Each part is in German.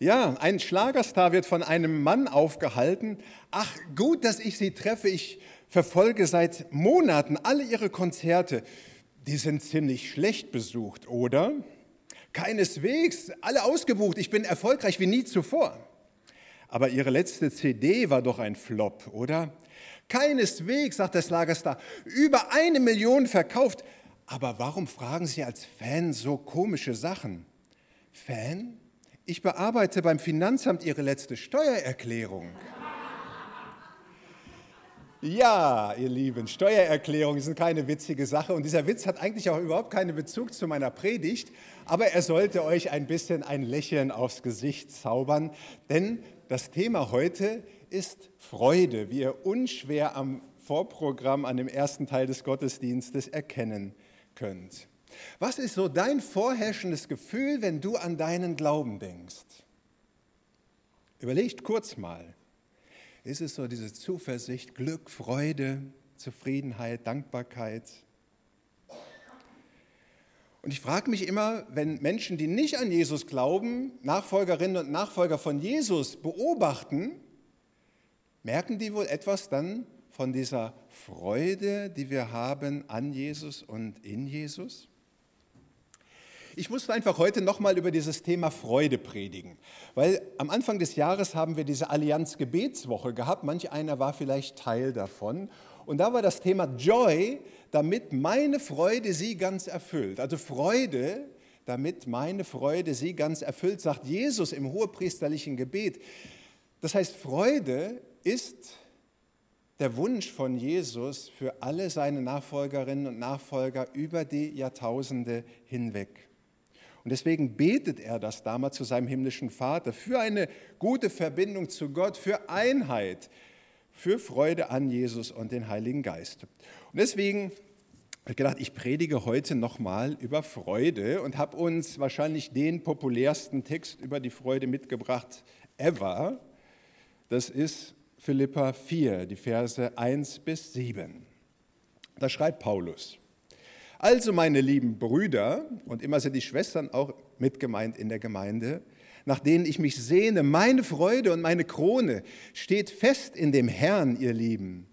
Ja, ein Schlagerstar wird von einem Mann aufgehalten. Ach, gut, dass ich Sie treffe. Ich verfolge seit Monaten alle Ihre Konzerte. Die sind ziemlich schlecht besucht, oder? Keineswegs, alle ausgebucht. Ich bin erfolgreich wie nie zuvor. Aber Ihre letzte CD war doch ein Flop, oder? Keineswegs, sagt der Schlagerstar, über eine Million verkauft. Aber warum fragen Sie als Fan so komische Sachen? Fan? Ich bearbeite beim Finanzamt Ihre letzte Steuererklärung. Ja, ihr Lieben, Steuererklärungen sind keine witzige Sache und dieser Witz hat eigentlich auch überhaupt keinen Bezug zu meiner Predigt, aber er sollte euch ein bisschen ein Lächeln aufs Gesicht zaubern, denn das Thema heute ist Freude, wie ihr unschwer am Vorprogramm an dem ersten Teil des Gottesdienstes erkennen könnt. Was ist so dein vorherrschendes Gefühl, wenn du an deinen Glauben denkst? Überlegt kurz mal. Ist es so diese Zuversicht, Glück, Freude, Zufriedenheit, Dankbarkeit? Und ich frage mich immer, wenn Menschen, die nicht an Jesus glauben, Nachfolgerinnen und Nachfolger von Jesus beobachten, merken die wohl etwas dann von dieser Freude, die wir haben an Jesus und in Jesus? Ich musste einfach heute nochmal über dieses Thema Freude predigen, weil am Anfang des Jahres haben wir diese Allianz Gebetswoche gehabt. Manch einer war vielleicht Teil davon. Und da war das Thema Joy, damit meine Freude sie ganz erfüllt. Also Freude, damit meine Freude sie ganz erfüllt, sagt Jesus im hohepriesterlichen Gebet. Das heißt, Freude ist der Wunsch von Jesus für alle seine Nachfolgerinnen und Nachfolger über die Jahrtausende hinweg. Und deswegen betet er das damals zu seinem himmlischen Vater für eine gute Verbindung zu Gott, für Einheit, für Freude an Jesus und den Heiligen Geist. Und deswegen habe ich gedacht, ich predige heute nochmal über Freude und habe uns wahrscheinlich den populärsten Text über die Freude mitgebracht ever. Das ist Philippa 4, die Verse 1 bis 7. Da schreibt Paulus. Also, meine lieben Brüder, und immer sind die Schwestern auch mitgemeint in der Gemeinde, nach denen ich mich sehne, meine Freude und meine Krone steht fest in dem Herrn, ihr Lieben.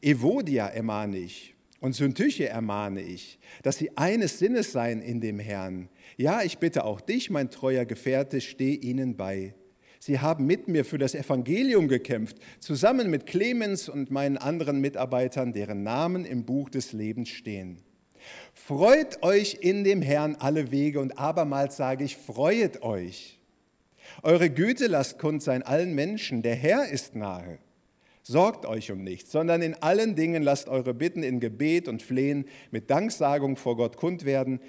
Evodia ermahne ich und Syntyche ermahne ich, dass sie eines Sinnes seien in dem Herrn. Ja, ich bitte auch dich, mein treuer Gefährte, steh ihnen bei. Sie haben mit mir für das Evangelium gekämpft, zusammen mit Clemens und meinen anderen Mitarbeitern, deren Namen im Buch des Lebens stehen. Freut euch in dem Herrn alle Wege und abermals sage ich, freuet euch. Eure Güte lasst kund sein allen Menschen, der Herr ist nahe. Sorgt euch um nichts, sondern in allen Dingen lasst eure Bitten in Gebet und Flehen mit Danksagung vor Gott kund werden.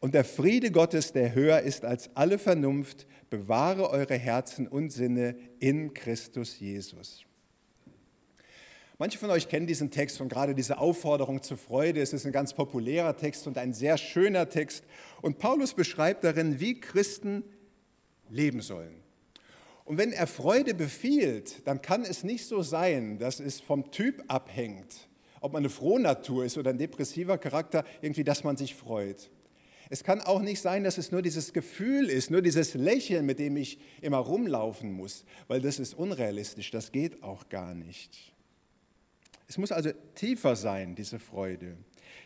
Und der Friede Gottes, der höher ist als alle Vernunft, bewahre eure Herzen und Sinne in Christus Jesus. Manche von euch kennen diesen Text und gerade diese Aufforderung zur Freude. Es ist ein ganz populärer Text und ein sehr schöner Text. Und Paulus beschreibt darin, wie Christen leben sollen. Und wenn er Freude befiehlt, dann kann es nicht so sein, dass es vom Typ abhängt, ob man eine frohe Natur ist oder ein depressiver Charakter, irgendwie, dass man sich freut. Es kann auch nicht sein, dass es nur dieses Gefühl ist, nur dieses Lächeln, mit dem ich immer rumlaufen muss, weil das ist unrealistisch, das geht auch gar nicht. Es muss also tiefer sein, diese Freude.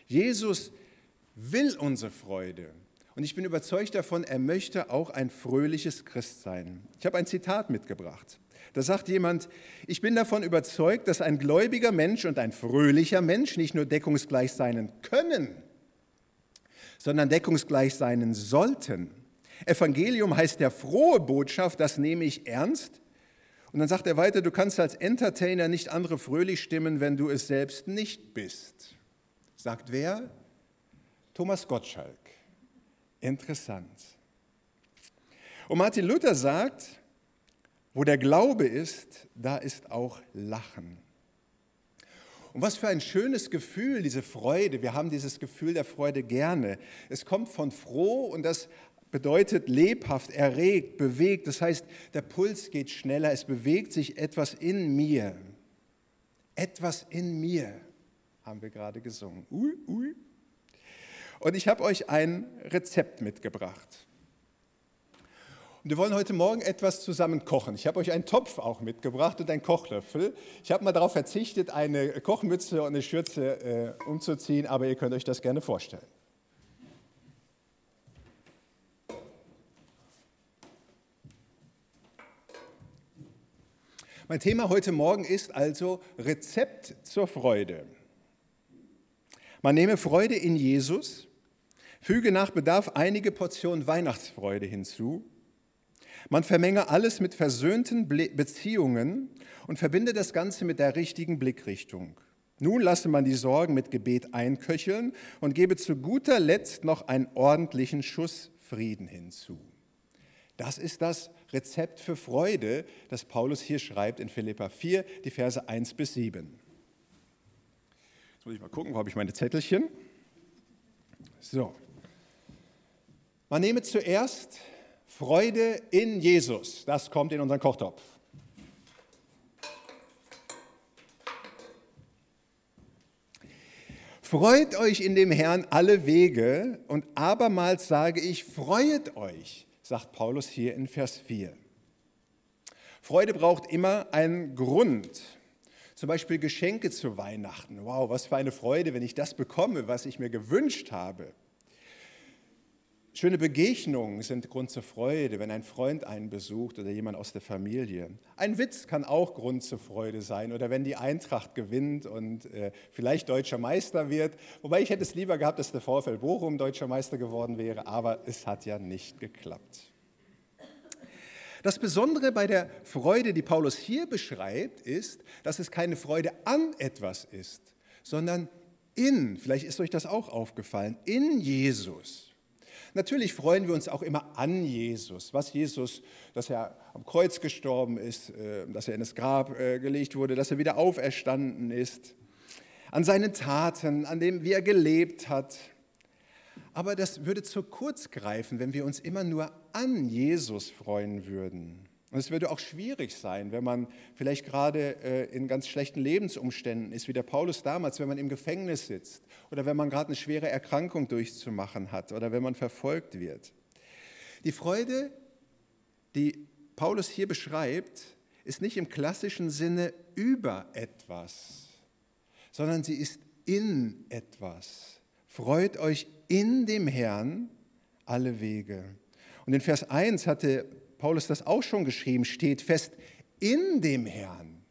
Jesus will unsere Freude. Und ich bin überzeugt davon, er möchte auch ein fröhliches Christ sein. Ich habe ein Zitat mitgebracht. Da sagt jemand, ich bin davon überzeugt, dass ein gläubiger Mensch und ein fröhlicher Mensch nicht nur deckungsgleich sein können, sondern deckungsgleich sein sollten. Evangelium heißt der frohe Botschaft, das nehme ich ernst, und dann sagt er weiter, du kannst als Entertainer nicht andere fröhlich stimmen, wenn du es selbst nicht bist. Sagt wer? Thomas Gottschalk. Interessant. Und Martin Luther sagt, wo der Glaube ist, da ist auch Lachen. Und was für ein schönes Gefühl, diese Freude. Wir haben dieses Gefühl der Freude gerne. Es kommt von froh und das bedeutet lebhaft, erregt, bewegt. Das heißt, der Puls geht schneller, es bewegt sich etwas in mir. Etwas in mir, haben wir gerade gesungen. Ui, ui. Und ich habe euch ein Rezept mitgebracht. Und wir wollen heute Morgen etwas zusammen kochen. Ich habe euch einen Topf auch mitgebracht und einen Kochlöffel. Ich habe mal darauf verzichtet, eine Kochmütze und eine Schürze äh, umzuziehen, aber ihr könnt euch das gerne vorstellen. Mein Thema heute Morgen ist also Rezept zur Freude. Man nehme Freude in Jesus, füge nach Bedarf einige Portionen Weihnachtsfreude hinzu man vermenge alles mit versöhnten Beziehungen und verbinde das Ganze mit der richtigen Blickrichtung. Nun lasse man die Sorgen mit Gebet einköcheln und gebe zu guter Letzt noch einen ordentlichen Schuss Frieden hinzu. Das ist das Rezept für Freude, das Paulus hier schreibt in Philippa 4, die Verse 1 bis 7. Jetzt muss ich mal gucken, wo habe ich meine Zettelchen? So. Man nehme zuerst Freude in Jesus, das kommt in unseren Kochtopf. Freut euch in dem Herrn alle Wege und abermals sage ich, freuet euch, sagt Paulus hier in Vers 4. Freude braucht immer einen Grund. Zum Beispiel Geschenke zu Weihnachten. Wow, was für eine Freude, wenn ich das bekomme, was ich mir gewünscht habe. Schöne Begegnungen sind Grund zur Freude, wenn ein Freund einen besucht oder jemand aus der Familie. Ein Witz kann auch Grund zur Freude sein oder wenn die Eintracht gewinnt und äh, vielleicht deutscher Meister wird. Wobei ich hätte es lieber gehabt, dass der VfL Bochum deutscher Meister geworden wäre, aber es hat ja nicht geklappt. Das Besondere bei der Freude, die Paulus hier beschreibt, ist, dass es keine Freude an etwas ist, sondern in, vielleicht ist euch das auch aufgefallen, in Jesus. Natürlich freuen wir uns auch immer an Jesus, was Jesus, dass er am Kreuz gestorben ist, äh, dass er in das Grab äh, gelegt wurde, dass er wieder auferstanden ist, an seinen Taten, an dem, wie er gelebt hat. Aber das würde zu kurz greifen, wenn wir uns immer nur an Jesus freuen würden. Und es würde auch schwierig sein, wenn man vielleicht gerade äh, in ganz schlechten Lebensumständen ist, wie der Paulus damals, wenn man im Gefängnis sitzt oder wenn man gerade eine schwere Erkrankung durchzumachen hat oder wenn man verfolgt wird. Die Freude, die Paulus hier beschreibt, ist nicht im klassischen Sinne über etwas, sondern sie ist in etwas. Freut euch in dem Herrn alle Wege. Und in Vers 1 hatte Paulus das auch schon geschrieben, steht fest in dem Herrn.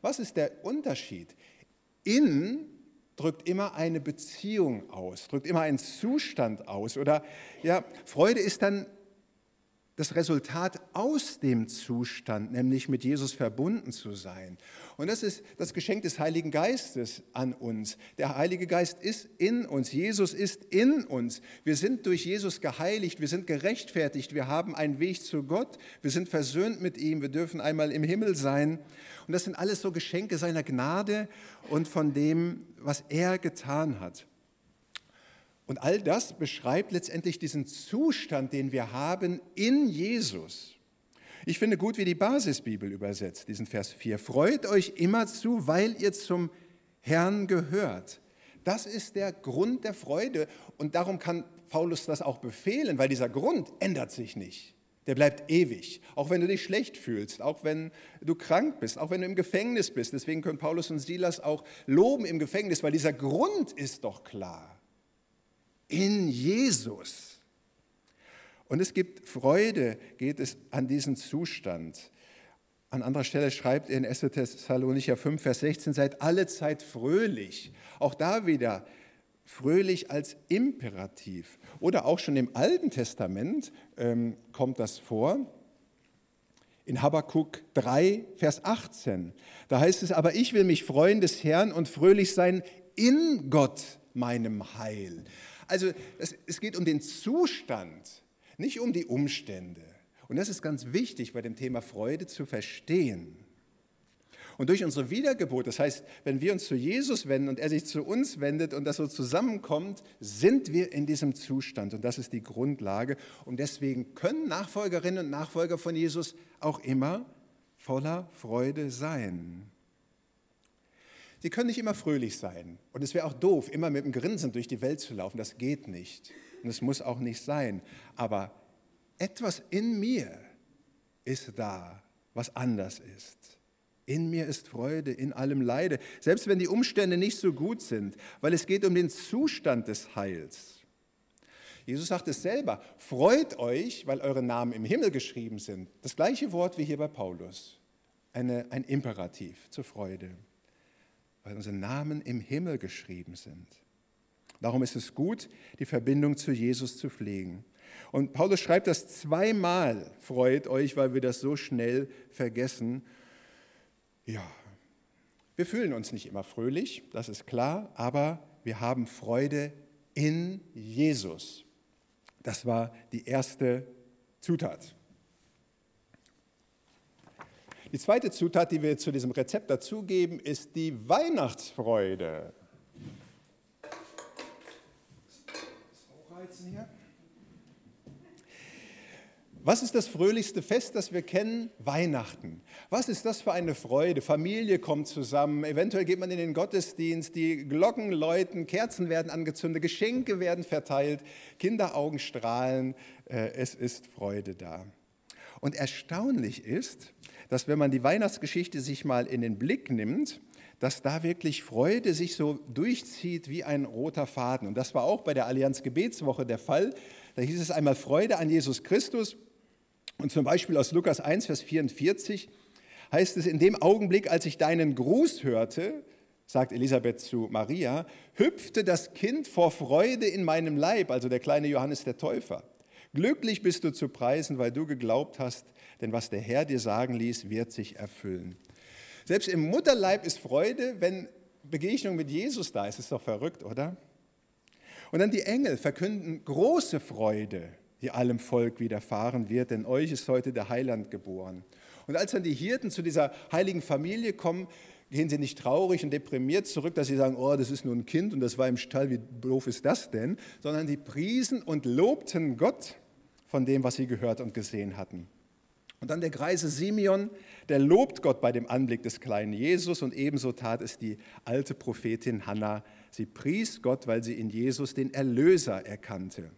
Was ist der Unterschied? In drückt immer eine Beziehung aus, drückt immer einen Zustand aus. Oder ja, Freude ist dann das Resultat aus dem Zustand, nämlich mit Jesus verbunden zu sein. Und das ist das Geschenk des Heiligen Geistes an uns. Der Heilige Geist ist in uns, Jesus ist in uns. Wir sind durch Jesus geheiligt, wir sind gerechtfertigt, wir haben einen Weg zu Gott, wir sind versöhnt mit ihm, wir dürfen einmal im Himmel sein. Und das sind alles so Geschenke seiner Gnade und von dem, was er getan hat. Und all das beschreibt letztendlich diesen Zustand, den wir haben in Jesus. Ich finde gut, wie die Basisbibel übersetzt, diesen Vers 4. Freut euch immer zu, weil ihr zum Herrn gehört. Das ist der Grund der Freude und darum kann Paulus das auch befehlen, weil dieser Grund ändert sich nicht. Der bleibt ewig, auch wenn du dich schlecht fühlst, auch wenn du krank bist, auch wenn du im Gefängnis bist. Deswegen können Paulus und Silas auch loben im Gefängnis, weil dieser Grund ist doch klar in Jesus. Und es gibt Freude, geht es an diesen Zustand. An anderer Stelle schreibt er in 1. Thessalonicher 5, Vers 16, seid alle Zeit fröhlich. Auch da wieder fröhlich als Imperativ. Oder auch schon im Alten Testament ähm, kommt das vor. In Habakkuk 3, Vers 18. Da heißt es, aber ich will mich freuen des Herrn und fröhlich sein in Gott, meinem Heil. Also es, es geht um den Zustand, nicht um die Umstände. Und das ist ganz wichtig bei dem Thema Freude zu verstehen. Und durch unsere Wiedergeburt, das heißt, wenn wir uns zu Jesus wenden und er sich zu uns wendet und das so zusammenkommt, sind wir in diesem Zustand. Und das ist die Grundlage. Und deswegen können Nachfolgerinnen und Nachfolger von Jesus auch immer voller Freude sein. Sie können nicht immer fröhlich sein. Und es wäre auch doof, immer mit einem Grinsen durch die Welt zu laufen. Das geht nicht. Und es muss auch nicht sein. Aber etwas in mir ist da, was anders ist. In mir ist Freude, in allem Leide, selbst wenn die Umstände nicht so gut sind, weil es geht um den Zustand des Heils. Jesus sagt es selber, freut euch, weil eure Namen im Himmel geschrieben sind. Das gleiche Wort wie hier bei Paulus, Eine, ein Imperativ zur Freude, weil unsere Namen im Himmel geschrieben sind. Darum ist es gut, die Verbindung zu Jesus zu pflegen. Und Paulus schreibt das zweimal, freut euch, weil wir das so schnell vergessen. Ja, wir fühlen uns nicht immer fröhlich, das ist klar, aber wir haben Freude in Jesus. Das war die erste Zutat. Die zweite Zutat, die wir zu diesem Rezept dazugeben, ist die Weihnachtsfreude. Was ist das fröhlichste Fest, das wir kennen? Weihnachten. Was ist das für eine Freude? Familie kommt zusammen, eventuell geht man in den Gottesdienst, die Glocken läuten, Kerzen werden angezündet, Geschenke werden verteilt, Kinderaugen strahlen, äh, es ist Freude da. Und erstaunlich ist, dass wenn man die Weihnachtsgeschichte sich mal in den Blick nimmt, dass da wirklich Freude sich so durchzieht wie ein roter Faden. Und das war auch bei der Allianz Gebetswoche der Fall. Da hieß es einmal Freude an Jesus Christus und zum Beispiel aus Lukas 1, Vers 44 heißt es, in dem Augenblick, als ich deinen Gruß hörte, sagt Elisabeth zu Maria, hüpfte das Kind vor Freude in meinem Leib, also der kleine Johannes der Täufer. Glücklich bist du zu preisen, weil du geglaubt hast, denn was der Herr dir sagen ließ, wird sich erfüllen. Selbst im Mutterleib ist Freude, wenn Begegnung mit Jesus da ist. Ist doch verrückt, oder? Und dann die Engel verkünden große Freude die allem Volk widerfahren wird, denn euch ist heute der Heiland geboren. Und als dann die Hirten zu dieser heiligen Familie kommen, gehen sie nicht traurig und deprimiert zurück, dass sie sagen, oh, das ist nur ein Kind und das war im Stall, wie doof ist das denn? Sondern die priesen und lobten Gott von dem, was sie gehört und gesehen hatten. Und dann der greise Simeon, der lobt Gott bei dem Anblick des kleinen Jesus und ebenso tat es die alte Prophetin Hannah. Sie pries Gott, weil sie in Jesus den Erlöser erkannte.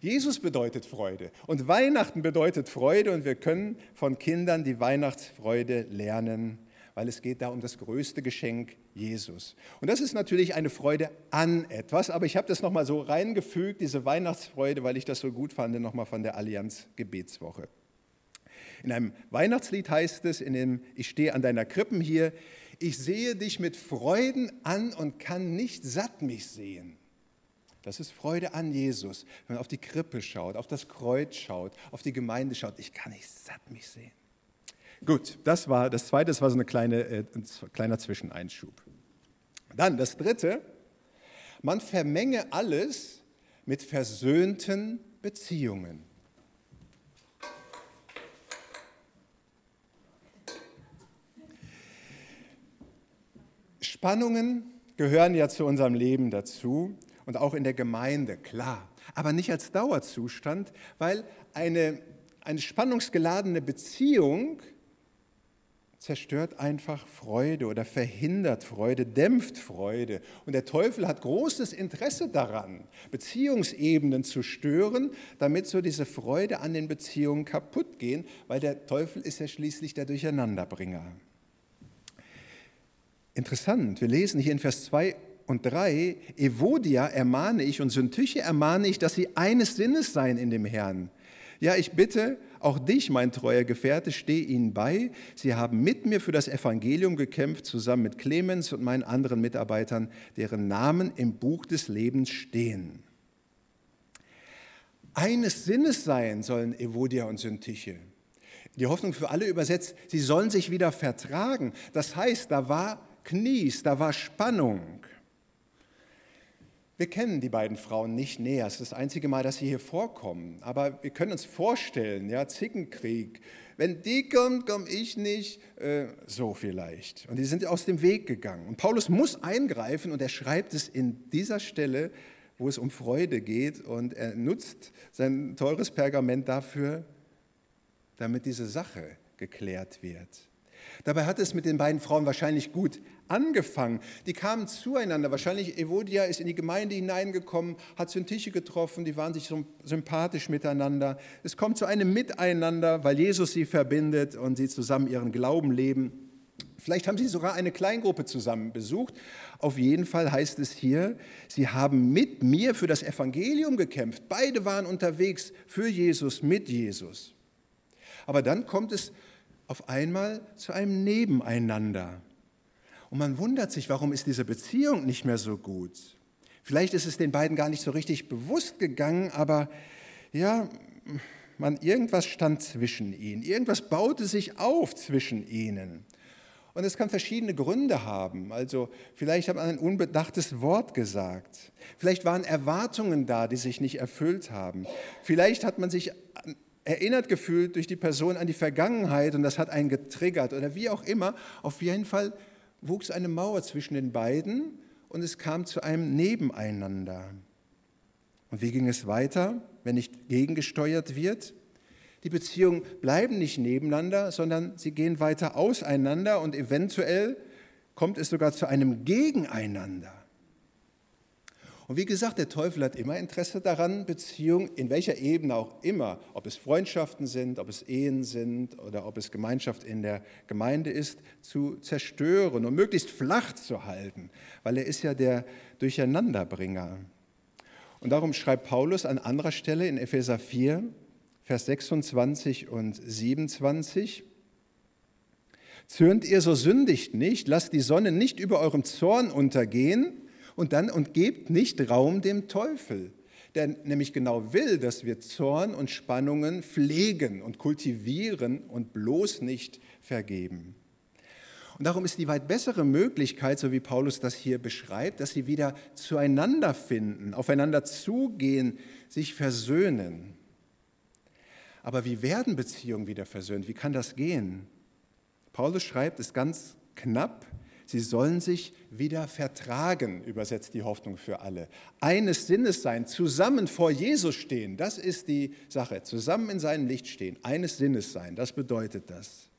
Jesus bedeutet Freude und Weihnachten bedeutet Freude und wir können von Kindern die Weihnachtsfreude lernen, weil es geht da um das größte Geschenk Jesus. Und das ist natürlich eine Freude an etwas, aber ich habe das nochmal so reingefügt, diese Weihnachtsfreude, weil ich das so gut fand, nochmal von der Allianz Gebetswoche. In einem Weihnachtslied heißt es, in dem Ich stehe an deiner Krippen hier, ich sehe dich mit Freuden an und kann nicht satt mich sehen. Das ist Freude an Jesus. Wenn man auf die Krippe schaut, auf das Kreuz schaut, auf die Gemeinde schaut, ich kann nicht satt mich sehen. Gut, das war das zweite, das war so eine kleine, äh, ein kleiner Zwischeneinschub. Dann das dritte, man vermenge alles mit versöhnten Beziehungen. Spannungen gehören ja zu unserem Leben dazu und auch in der Gemeinde, klar. Aber nicht als Dauerzustand, weil eine, eine spannungsgeladene Beziehung zerstört einfach Freude oder verhindert Freude, dämpft Freude. Und der Teufel hat großes Interesse daran, Beziehungsebenen zu stören, damit so diese Freude an den Beziehungen kaputt gehen, weil der Teufel ist ja schließlich der Durcheinanderbringer. Interessant, wir lesen hier in Vers 2 und 3, Evodia ermahne ich und Syntyche ermahne ich, dass sie eines Sinnes seien in dem Herrn. Ja, ich bitte auch dich, mein treuer Gefährte, steh ihnen bei. Sie haben mit mir für das Evangelium gekämpft, zusammen mit Clemens und meinen anderen Mitarbeitern, deren Namen im Buch des Lebens stehen. Eines Sinnes sein sollen Evodia und Syntyche. Die Hoffnung für alle übersetzt, sie sollen sich wieder vertragen. Das heißt, da war Knies, da war Spannung. Wir kennen die beiden Frauen nicht näher. Es ist das einzige Mal, dass sie hier vorkommen. Aber wir können uns vorstellen, ja, Zickenkrieg. Wenn die kommt, komme ich nicht. Äh, so vielleicht. Und die sind aus dem Weg gegangen. Und Paulus muss eingreifen und er schreibt es in dieser Stelle, wo es um Freude geht. Und er nutzt sein teures Pergament dafür, damit diese Sache geklärt wird. Dabei hat es mit den beiden Frauen wahrscheinlich gut angefangen. Die kamen zueinander. Wahrscheinlich Evodia ist in die Gemeinde hineingekommen, hat Syntyche getroffen, die waren sich sympathisch miteinander. Es kommt zu einem Miteinander, weil Jesus sie verbindet und sie zusammen ihren Glauben leben. Vielleicht haben sie sogar eine Kleingruppe zusammen besucht. Auf jeden Fall heißt es hier, sie haben mit mir für das Evangelium gekämpft. Beide waren unterwegs für Jesus, mit Jesus. Aber dann kommt es auf einmal zu einem Nebeneinander. Und man wundert sich, warum ist diese Beziehung nicht mehr so gut? Vielleicht ist es den beiden gar nicht so richtig bewusst gegangen, aber ja, man, irgendwas stand zwischen ihnen. Irgendwas baute sich auf zwischen ihnen. Und es kann verschiedene Gründe haben. Also vielleicht hat man ein unbedachtes Wort gesagt. Vielleicht waren Erwartungen da, die sich nicht erfüllt haben. Vielleicht hat man sich erinnert gefühlt durch die Person an die Vergangenheit und das hat einen getriggert oder wie auch immer. Auf jeden Fall wuchs eine Mauer zwischen den beiden und es kam zu einem Nebeneinander. Und wie ging es weiter, wenn nicht gegengesteuert wird? Die Beziehungen bleiben nicht nebeneinander, sondern sie gehen weiter auseinander und eventuell kommt es sogar zu einem Gegeneinander. Und wie gesagt, der Teufel hat immer Interesse daran, Beziehungen, in welcher Ebene auch immer, ob es Freundschaften sind, ob es Ehen sind oder ob es Gemeinschaft in der Gemeinde ist, zu zerstören und möglichst flach zu halten, weil er ist ja der Durcheinanderbringer. Und darum schreibt Paulus an anderer Stelle in Epheser 4, Vers 26 und 27, Zürnt ihr so sündigt nicht, lasst die Sonne nicht über eurem Zorn untergehen, und dann und gebt nicht Raum dem Teufel, der nämlich genau will, dass wir Zorn und Spannungen pflegen und kultivieren und bloß nicht vergeben. Und darum ist die weit bessere Möglichkeit, so wie Paulus das hier beschreibt, dass sie wieder zueinander finden, aufeinander zugehen, sich versöhnen. Aber wie werden Beziehungen wieder versöhnt? Wie kann das gehen? Paulus schreibt es ganz knapp Sie sollen sich wieder vertragen, übersetzt die Hoffnung für alle. Eines Sinnes sein, zusammen vor Jesus stehen, das ist die Sache. Zusammen in seinem Licht stehen, eines Sinnes sein, das bedeutet das.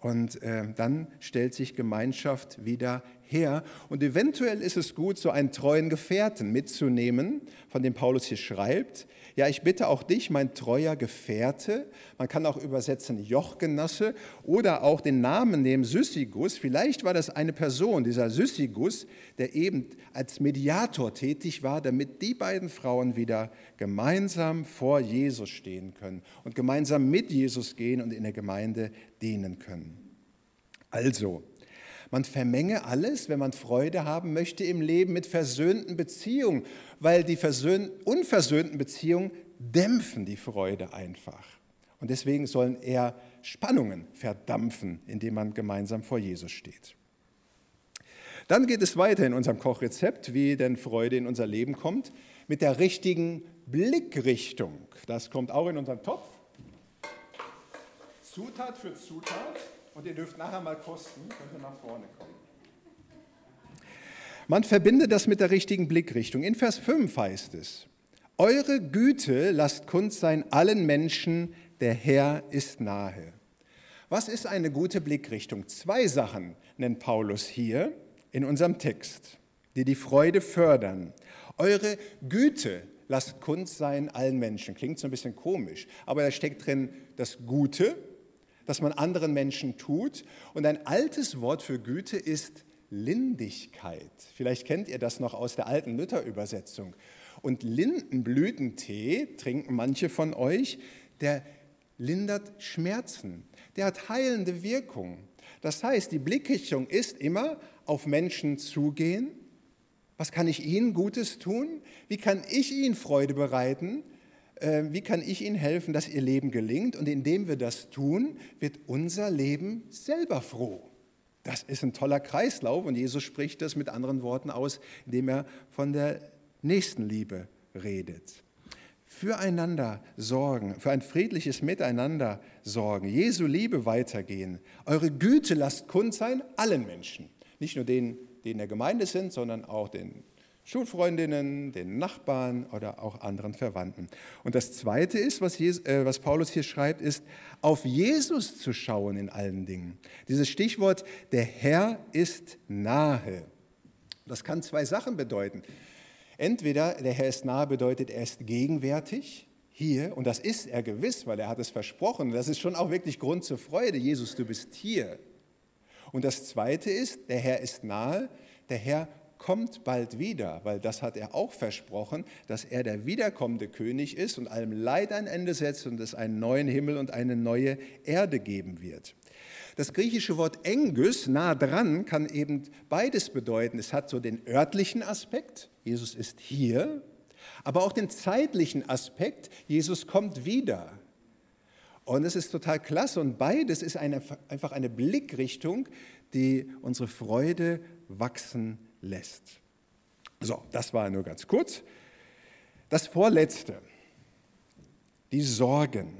Und äh, dann stellt sich Gemeinschaft wieder her. Und eventuell ist es gut, so einen treuen Gefährten mitzunehmen, von dem Paulus hier schreibt, ja, ich bitte auch dich, mein treuer Gefährte, man kann auch übersetzen Jochgenosse oder auch den Namen nehmen Syssigus. Vielleicht war das eine Person, dieser Syssigus, der eben als Mediator tätig war, damit die beiden Frauen wieder gemeinsam vor Jesus stehen können und gemeinsam mit Jesus gehen und in der Gemeinde dienen können. Also, man vermenge alles, wenn man Freude haben möchte im Leben mit versöhnten Beziehungen, weil die unversöhnten Beziehungen dämpfen die Freude einfach. Und deswegen sollen eher Spannungen verdampfen, indem man gemeinsam vor Jesus steht. Dann geht es weiter in unserem Kochrezept, wie denn Freude in unser Leben kommt, mit der richtigen Blickrichtung. Das kommt auch in unseren Topf. Zutat für Zutat und ihr dürft nachher mal kosten, könnt ihr nach vorne kommen. Man verbindet das mit der richtigen Blickrichtung. In Vers 5 heißt es, Eure Güte lasst kund sein allen Menschen, der Herr ist nahe. Was ist eine gute Blickrichtung? Zwei Sachen nennt Paulus hier in unserem Text, die die Freude fördern. Eure Güte lasst kund sein allen Menschen. Klingt so ein bisschen komisch, aber da steckt drin das Gute, das man anderen Menschen tut. Und ein altes Wort für Güte ist Lindigkeit. Vielleicht kennt ihr das noch aus der alten Luther-Übersetzung. Und Lindenblütentee trinken manche von euch, der lindert Schmerzen, der hat heilende Wirkung. Das heißt, die Blickrichtung ist immer auf Menschen zugehen. Was kann ich ihnen Gutes tun? Wie kann ich ihnen Freude bereiten? Äh, wie kann ich Ihnen helfen, dass Ihr Leben gelingt? Und indem wir das tun, wird unser Leben selber froh. Das ist ein toller Kreislauf und Jesus spricht das mit anderen Worten aus, indem er von der Nächstenliebe redet. Füreinander sorgen, für ein friedliches Miteinander sorgen, Jesu Liebe weitergehen. Eure Güte lasst kund sein allen Menschen, nicht nur denen, die in der Gemeinde sind, sondern auch den Schulfreundinnen, den Nachbarn oder auch anderen Verwandten. Und das Zweite ist, was, Jesus, äh, was, Paulus hier schreibt, ist, auf Jesus zu schauen in allen Dingen. Dieses Stichwort, der Herr ist nahe. Das kann zwei Sachen bedeuten. Entweder der Herr ist nahe bedeutet, er ist gegenwärtig hier, und das ist er gewiss, weil er hat es versprochen. Das ist schon auch wirklich Grund zur Freude. Jesus, du bist hier. Und das Zweite ist, der Herr ist nahe, der Herr kommt bald wieder, weil das hat er auch versprochen, dass er der wiederkommende König ist und allem Leid ein Ende setzt und es einen neuen Himmel und eine neue Erde geben wird. Das griechische Wort Engys, nah dran, kann eben beides bedeuten. Es hat so den örtlichen Aspekt, Jesus ist hier, aber auch den zeitlichen Aspekt, Jesus kommt wieder. Und es ist total klasse und beides ist eine, einfach eine Blickrichtung, die unsere Freude wachsen lässt. So, das war nur ganz kurz. Das vorletzte, die Sorgen.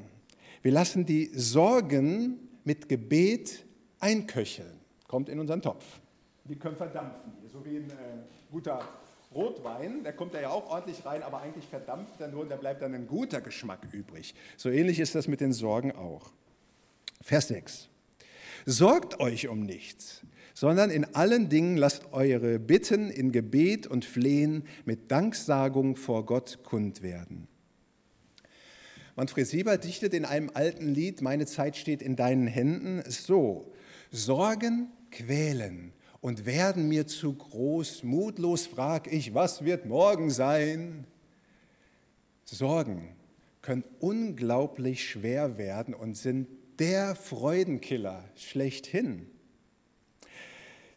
Wir lassen die Sorgen mit Gebet einköcheln. Kommt in unseren Topf. Die können verdampfen, so wie ein äh, guter Rotwein, der kommt da ja auch ordentlich rein, aber eigentlich verdampft er nur und da bleibt dann ein guter Geschmack übrig. So ähnlich ist das mit den Sorgen auch. Vers 6. Sorgt euch um nichts, sondern in allen Dingen lasst eure Bitten in Gebet und Flehen mit Danksagung vor Gott kund werden. Manfred Sieber dichtet in einem alten Lied, Meine Zeit steht in deinen Händen, so, Sorgen quälen und werden mir zu groß, mutlos frag ich, was wird morgen sein? Sorgen können unglaublich schwer werden und sind der Freudenkiller schlechthin.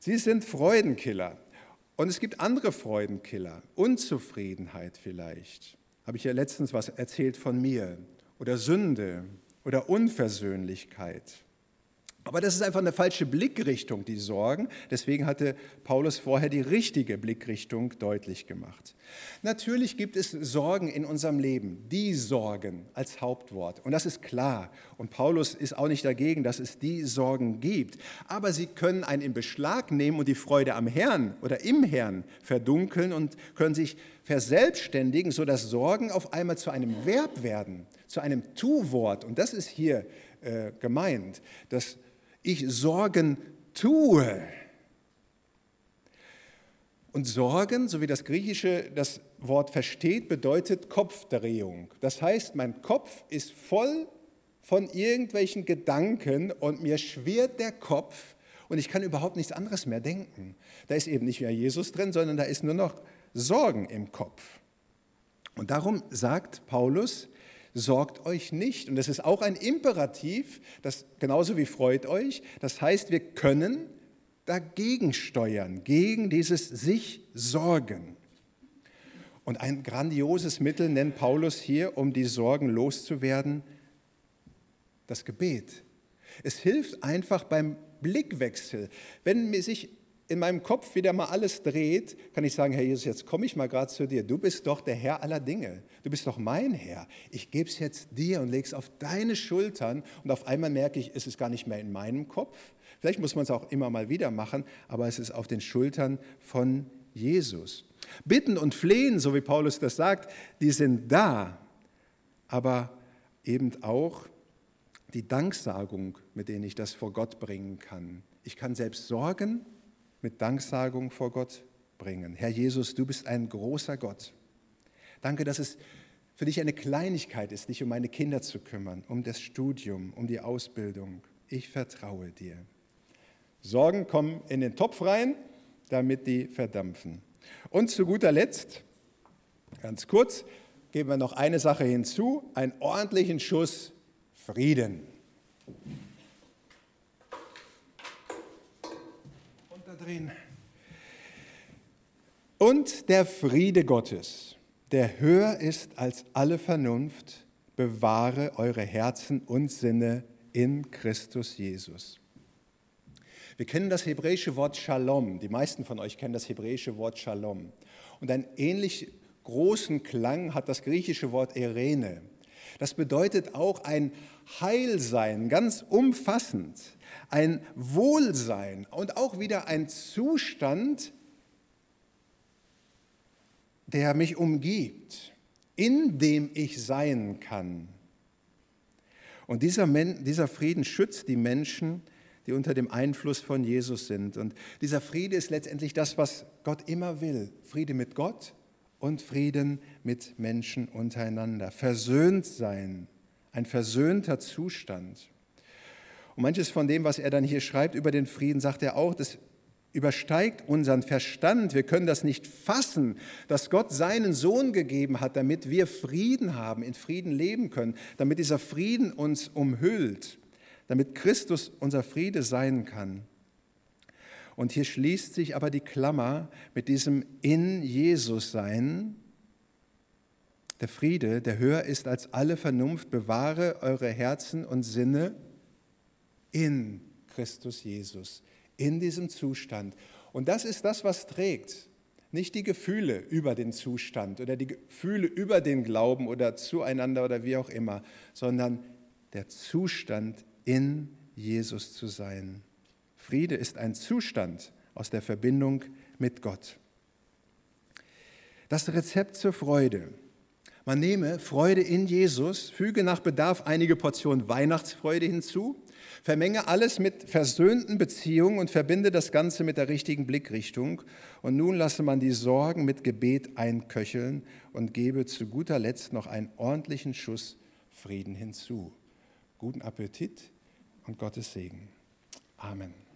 Sie sind Freudenkiller. Und es gibt andere Freudenkiller. Unzufriedenheit vielleicht. Habe ich ja letztens was erzählt von mir. Oder Sünde oder Unversöhnlichkeit. Aber das ist einfach eine falsche Blickrichtung, die Sorgen. Deswegen hatte Paulus vorher die richtige Blickrichtung deutlich gemacht. Natürlich gibt es Sorgen in unserem Leben, die Sorgen als Hauptwort. Und das ist klar. Und Paulus ist auch nicht dagegen, dass es die Sorgen gibt. Aber sie können einen in Beschlag nehmen und die Freude am Herrn oder im Herrn verdunkeln und können sich verselbstständigen, sodass Sorgen auf einmal zu einem Verb werden, zu einem Tu-Wort. Und das ist hier äh, gemeint. Das ich Sorgen tue. Und Sorgen, so wie das Griechische das Wort versteht, bedeutet Kopfdrehung. Das heißt, mein Kopf ist voll von irgendwelchen Gedanken und mir schwirrt der Kopf und ich kann überhaupt nichts anderes mehr denken. Da ist eben nicht mehr Jesus drin, sondern da ist nur noch Sorgen im Kopf. Und darum sagt Paulus, sorgt euch nicht. Und das ist auch ein Imperativ, das genauso wie freut euch. Das heißt, wir können dagegen steuern, gegen dieses sich sorgen. Und ein grandioses Mittel nennt Paulus hier, um die Sorgen loszuwerden, das Gebet. Es hilft einfach beim Blickwechsel. Wenn sich in meinem Kopf wieder mal alles dreht, kann ich sagen, Herr Jesus, jetzt komme ich mal gerade zu dir. Du bist doch der Herr aller Dinge. Du bist doch mein Herr. Ich gebe es jetzt dir und lege es auf deine Schultern. Und auf einmal merke ich, es ist gar nicht mehr in meinem Kopf. Vielleicht muss man es auch immer mal wieder machen, aber es ist auf den Schultern von Jesus. Bitten und Flehen, so wie Paulus das sagt, die sind da, aber eben auch die Danksagung, mit denen ich das vor Gott bringen kann. Ich kann selbst sorgen, mit Danksagung vor Gott bringen. Herr Jesus, du bist ein großer Gott. Danke, dass es für dich eine Kleinigkeit ist, dich um meine Kinder zu kümmern, um das Studium, um die Ausbildung. Ich vertraue dir. Sorgen kommen in den Topf rein, damit die verdampfen. Und zu guter Letzt, ganz kurz, geben wir noch eine Sache hinzu, einen ordentlichen Schuss Frieden. Drehen. Und der Friede Gottes, der höher ist als alle Vernunft, bewahre eure Herzen und Sinne in Christus Jesus. Wir kennen das hebräische Wort Shalom. Die meisten von euch kennen das hebräische Wort Shalom. Und einen ähnlich großen Klang hat das griechische Wort Irene. Das bedeutet auch ein Heilsein, ganz umfassend ein Wohlsein und auch wieder ein Zustand, der mich umgibt, in dem ich sein kann. Und dieser, Men dieser Frieden schützt die Menschen, die unter dem Einfluss von Jesus sind. Und dieser Friede ist letztendlich das, was Gott immer will. Friede mit Gott und Frieden mit Menschen untereinander. Versöhnt sein, ein versöhnter Zustand. Und manches von dem, was er dann hier schreibt über den Frieden, sagt er auch, das übersteigt unseren Verstand. Wir können das nicht fassen, dass Gott seinen Sohn gegeben hat, damit wir Frieden haben, in Frieden leben können, damit dieser Frieden uns umhüllt, damit Christus unser Friede sein kann. Und hier schließt sich aber die Klammer mit diesem in Jesus sein. Der Friede, der höher ist als alle Vernunft, bewahre eure Herzen und Sinne in Christus Jesus in diesem Zustand. Und das ist das, was trägt. Nicht die Gefühle über den Zustand oder die Gefühle über den Glauben oder zueinander oder wie auch immer, sondern der Zustand in Jesus zu sein. Friede ist ein Zustand aus der Verbindung mit Gott. Das Rezept zur Freude. Man nehme Freude in Jesus, füge nach Bedarf einige Portionen Weihnachtsfreude hinzu Vermenge alles mit versöhnten Beziehungen und verbinde das Ganze mit der richtigen Blickrichtung. Und nun lasse man die Sorgen mit Gebet einköcheln und gebe zu guter Letzt noch einen ordentlichen Schuss Frieden hinzu. Guten Appetit und Gottes Segen. Amen.